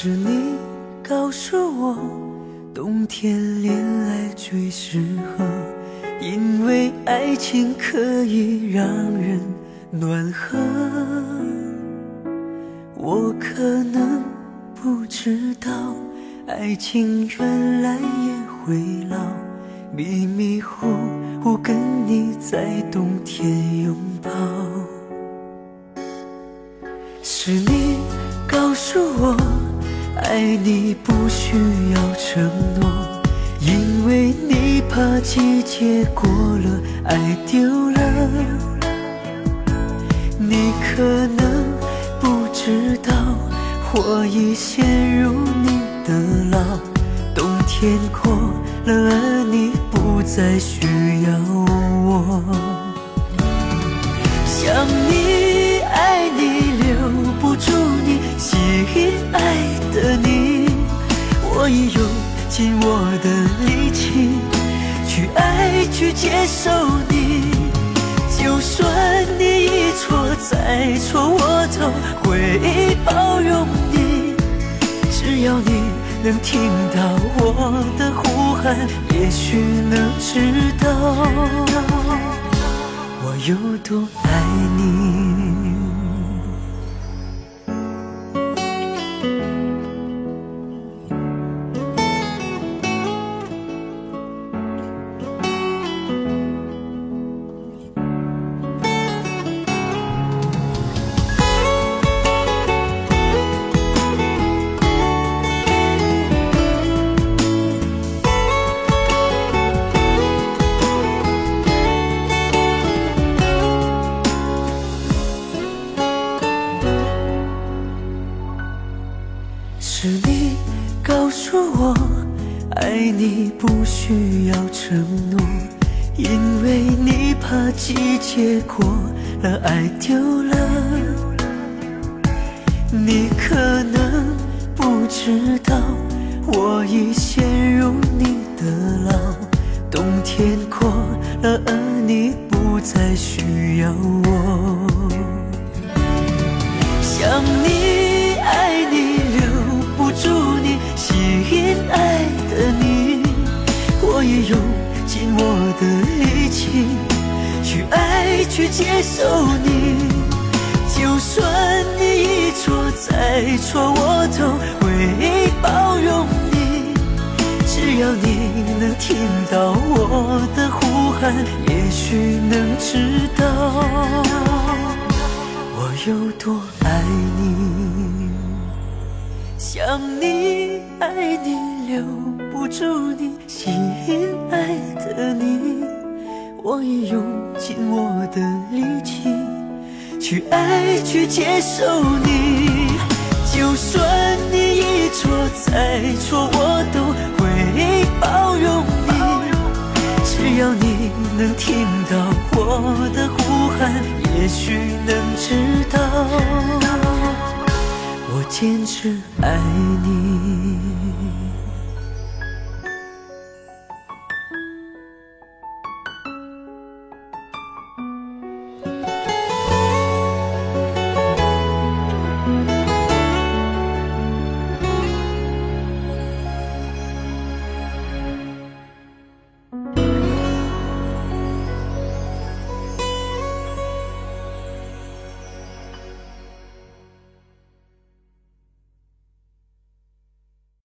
是你告诉我冬天恋爱最适合因为爱情可以让人暖和。我可能不知道爱情原来也会老迷迷糊糊跟你在冬天拥抱。是你告诉我爱你不需要承诺，因为你怕季节过了，爱丢了。你可能不知道，我已陷入你的牢，冬天过了，而你。不再需要我，我已用尽我的力气去爱去接受你，就算你一错再错，我都会包容你，只要你。能听到我的呼喊，也许能知道我有多爱你。是你告诉我，爱你不需要承诺，因为你怕季节过了，爱丢了。你可能不知道，我已陷入你的牢，冬天过了，而你不再需要我，想你，接受你。就算你一错再错，我都会包容你。只要你能听到我的呼喊，也许能知道我有多爱你。想你，爱你。留不住你，心，我已用尽我的力气去爱，去接受你。就算你一错再错，我都会包容你。只要你能听到我的呼喊，也许能知道我坚持爱你。